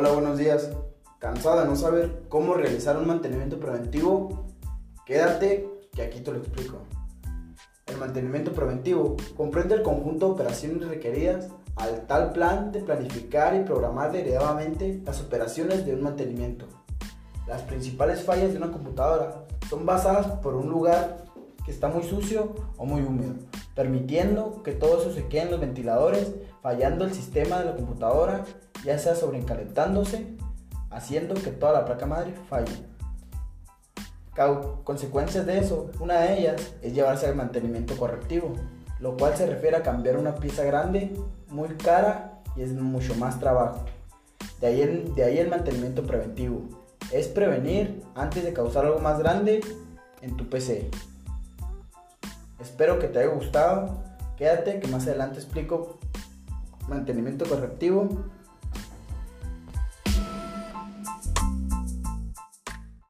Hola, buenos días. ¿Cansada de no saber cómo realizar un mantenimiento preventivo? Quédate que aquí te lo explico. El mantenimiento preventivo comprende el conjunto de operaciones requeridas al tal plan de planificar y programar derivativamente las operaciones de un mantenimiento. Las principales fallas de una computadora son basadas por un lugar que está muy sucio o muy húmedo, permitiendo que todo eso se quede en los ventiladores, fallando el sistema de la computadora, ya sea sobrecalentándose, haciendo que toda la placa madre falle. Consecuencias de eso, una de ellas es llevarse al mantenimiento correctivo, lo cual se refiere a cambiar una pieza grande, muy cara y es mucho más trabajo. De ahí el, de ahí el mantenimiento preventivo. Es prevenir antes de causar algo más grande en tu PC. Espero que te haya gustado. Quédate que más adelante explico mantenimiento correctivo